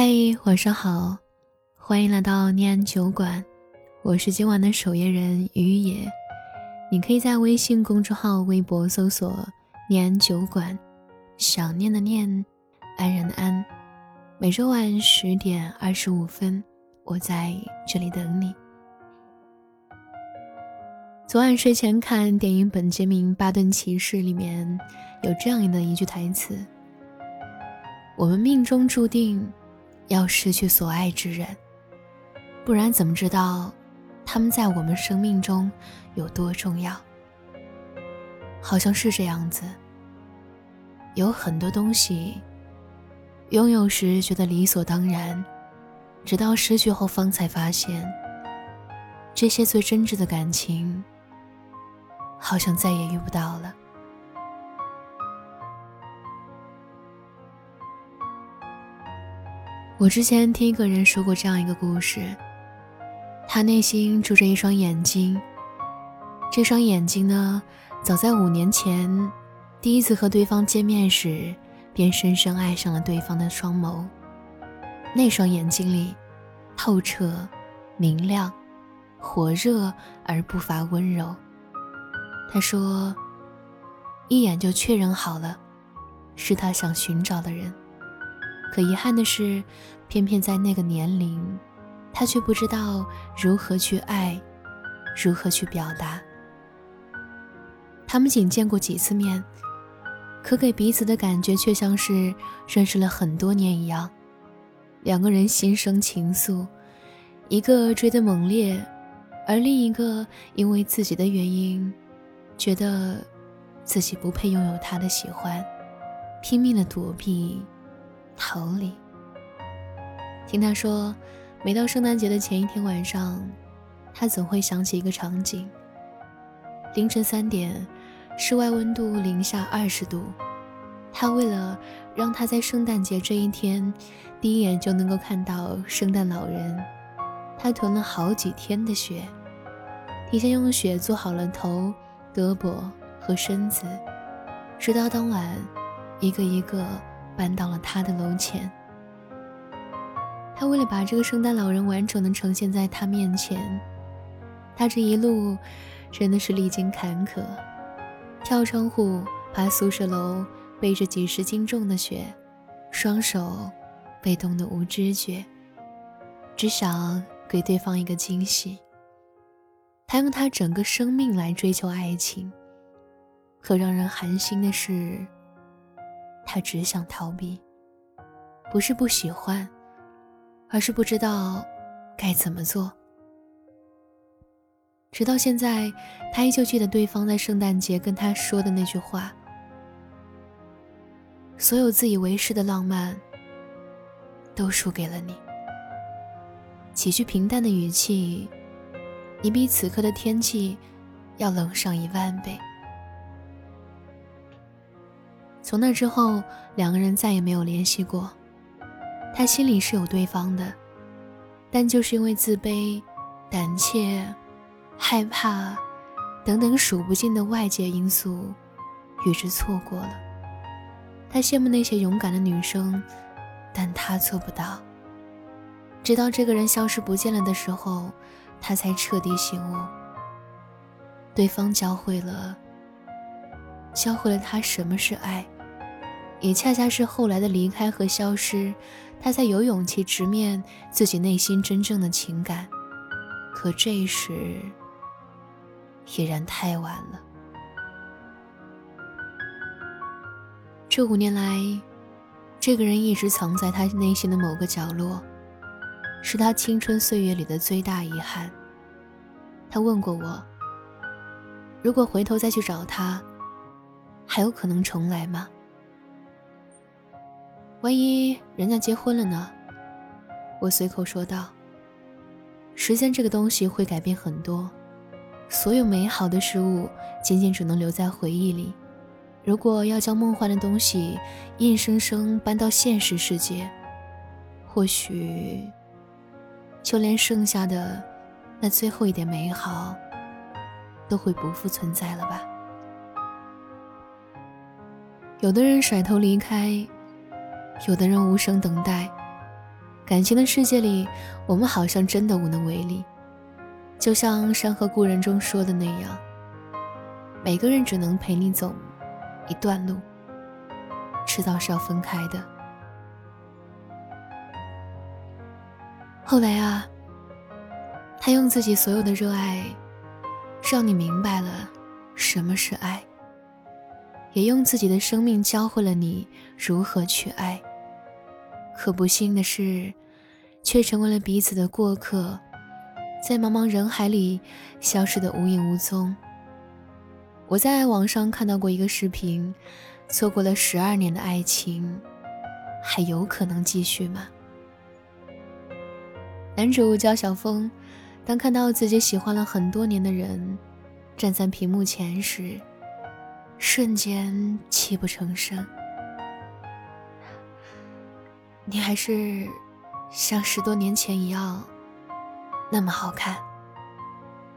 嘿，晚上好，欢迎来到念安酒馆，我是今晚的守夜人于野。你可以在微信公众号、微博搜索“念安酒馆”，想念的念，安然的安。每周晚十点二十五分，我在这里等你。昨晚睡前看电影《本杰明·巴顿骑士》，里面有这样的一句台词：“我们命中注定。”要失去所爱之人，不然怎么知道他们在我们生命中有多重要？好像是这样子。有很多东西，拥有时觉得理所当然，直到失去后方才发现，这些最真挚的感情，好像再也遇不到了。我之前听一个人说过这样一个故事，他内心住着一双眼睛。这双眼睛呢，早在五年前，第一次和对方见面时，便深深爱上了对方的双眸。那双眼睛里，透彻、明亮、火热而不乏温柔。他说，一眼就确认好了，是他想寻找的人。可遗憾的是，偏偏在那个年龄，他却不知道如何去爱，如何去表达。他们仅见过几次面，可给彼此的感觉却像是认识了很多年一样。两个人心生情愫，一个追得猛烈，而另一个因为自己的原因，觉得自己不配拥有他的喜欢，拼命的躲避。逃离。听他说，每到圣诞节的前一天晚上，他总会想起一个场景：凌晨三点，室外温度零下二十度，他为了让他在圣诞节这一天第一眼就能够看到圣诞老人，他囤了好几天的雪，提前用雪做好了头、胳膊和身子，直到当晚，一个一个。搬到了他的楼前。他为了把这个圣诞老人完整的呈现在他面前，他这一路真的是历经坎坷，跳窗户、爬宿舍楼，背着几十斤重的雪，双手被冻得无知觉，只想给对方一个惊喜。他用他整个生命来追求爱情，可让人寒心的是。他只想逃避，不是不喜欢，而是不知道该怎么做。直到现在，他依旧记得对方在圣诞节跟他说的那句话：“所有自以为是的浪漫，都输给了你。”几句平淡的语气，你比此刻的天气要冷上一万倍。从那之后，两个人再也没有联系过。他心里是有对方的，但就是因为自卑、胆怯、害怕等等数不尽的外界因素，与之错过了。他羡慕那些勇敢的女生，但他做不到。直到这个人消失不见了的时候，他才彻底醒悟。对方教会了，教会了他什么是爱。也恰恰是后来的离开和消失，他才有勇气直面自己内心真正的情感。可这时，已然太晚了。这五年来，这个人一直藏在他内心的某个角落，是他青春岁月里的最大遗憾。他问过我：“如果回头再去找他，还有可能重来吗？”万一人家结婚了呢？我随口说道。时间这个东西会改变很多，所有美好的事物仅仅只能留在回忆里。如果要将梦幻的东西硬生生搬到现实世界，或许就连剩下的那最后一点美好都会不复存在了吧？有的人甩头离开。有的人无声等待，感情的世界里，我们好像真的无能为力。就像《山河故人》中说的那样，每个人只能陪你走一段路，迟早是要分开的。后来啊，他用自己所有的热爱，让你明白了什么是爱，也用自己的生命教会了你如何去爱。可不幸的是，却成为了彼此的过客，在茫茫人海里消失的无影无踪。我在网上看到过一个视频，错过了十二年的爱情，还有可能继续吗？男主叫小峰，当看到自己喜欢了很多年的人站在屏幕前时，瞬间泣不成声。你还是像十多年前一样，那么好看，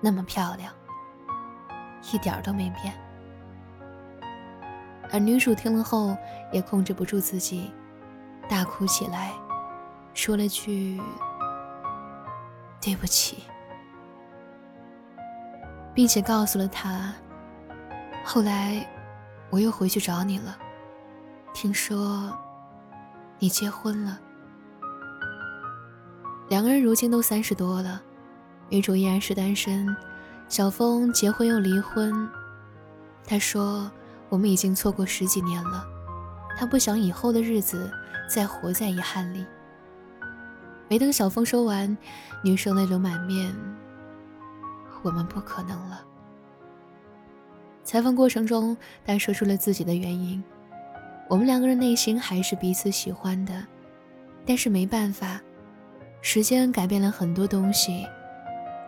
那么漂亮，一点都没变。而女主听了后也控制不住自己，大哭起来，说了句“对不起”，并且告诉了他：“后来我又回去找你了，听说……”你结婚了，两个人如今都三十多了，女主依然是单身，小峰结婚又离婚。他说：“我们已经错过十几年了，他不想以后的日子再活在遗憾里。”没等小峰说完，女生泪流满面：“我们不可能了。”采访过程中，他说出了自己的原因。我们两个人内心还是彼此喜欢的，但是没办法，时间改变了很多东西。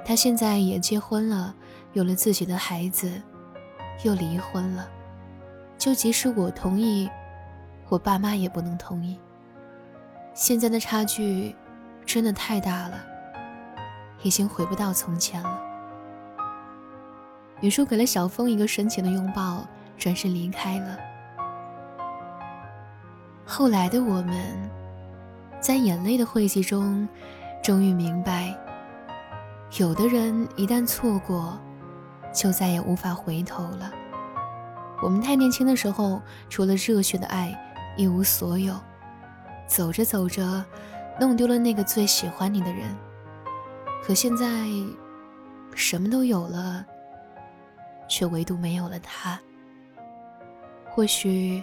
他现在也结婚了，有了自己的孩子，又离婚了。就即使我同意，我爸妈也不能同意。现在的差距真的太大了，已经回不到从前了。雨叔给了小峰一个深情的拥抱，转身离开了。后来的我们，在眼泪的汇集中，终于明白，有的人一旦错过，就再也无法回头了。我们太年轻的时候，除了热血的爱，一无所有。走着走着，弄丢了那个最喜欢你的人。可现在，什么都有了，却唯独没有了他。或许。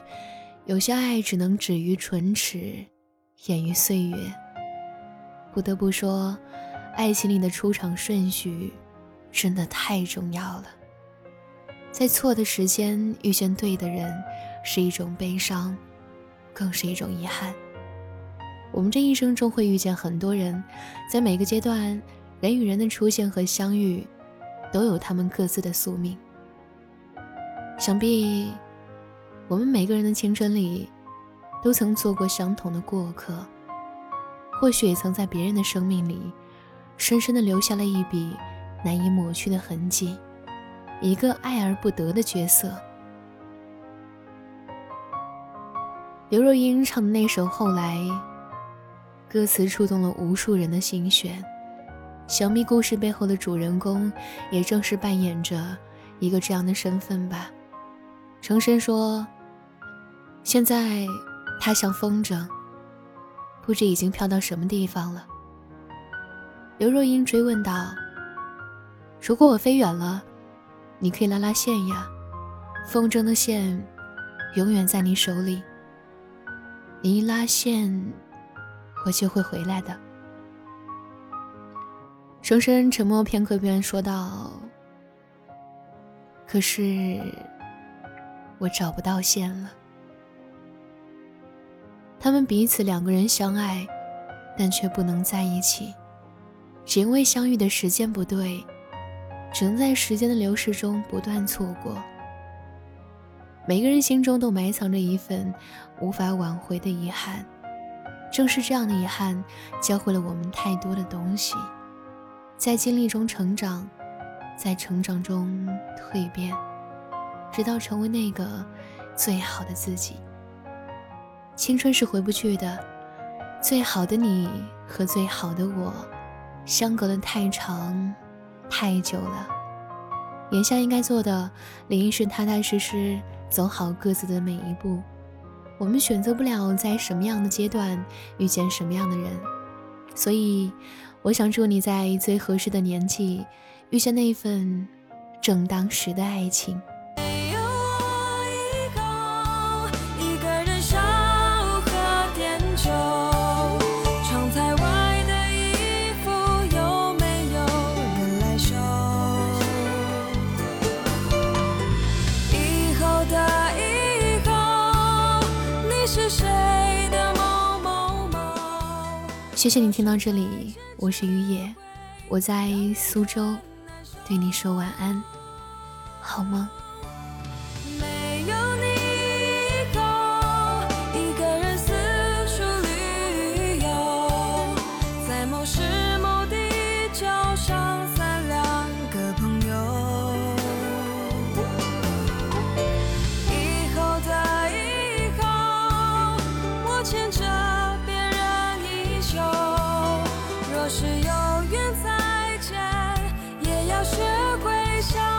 有些爱只能止于唇齿，掩于岁月。不得不说，爱情里的出场顺序真的太重要了。在错的时间遇见对的人，是一种悲伤，更是一种遗憾。我们这一生中会遇见很多人，在每个阶段，人与人的出现和相遇，都有他们各自的宿命。想必。我们每个人的青春里，都曾做过相同的过客，或许也曾在别人的生命里，深深的留下了一笔难以抹去的痕迹，一个爱而不得的角色。刘若英唱的那首《后来》，歌词触动了无数人的心弦。小咪故事背后的主人公，也正是扮演着一个这样的身份吧。程深说。现在，他像风筝，不知已经飘到什么地方了。刘若英追问道：“如果我飞远了，你可以拉拉线呀，风筝的线永远在你手里。你一拉线，我就会回来的。”深深沉默片刻，便说道：“可是，我找不到线了。”他们彼此两个人相爱，但却不能在一起，只因为相遇的时间不对，只能在时间的流逝中不断错过。每个人心中都埋藏着一份无法挽回的遗憾，正是这样的遗憾，教会了我们太多的东西，在经历中成长，在成长中蜕变，直到成为那个最好的自己。青春是回不去的，最好的你和最好的我，相隔的太长，太久了。眼下应该做的，理应是踏踏实实走好各自的每一步。我们选择不了在什么样的阶段遇见什么样的人，所以，我想祝你在最合适的年纪，遇见那份正当时的爱情。谢谢你听到这里，我是雨野，我在苏州，对你说晚安，好梦。不愿再见，也要学会笑。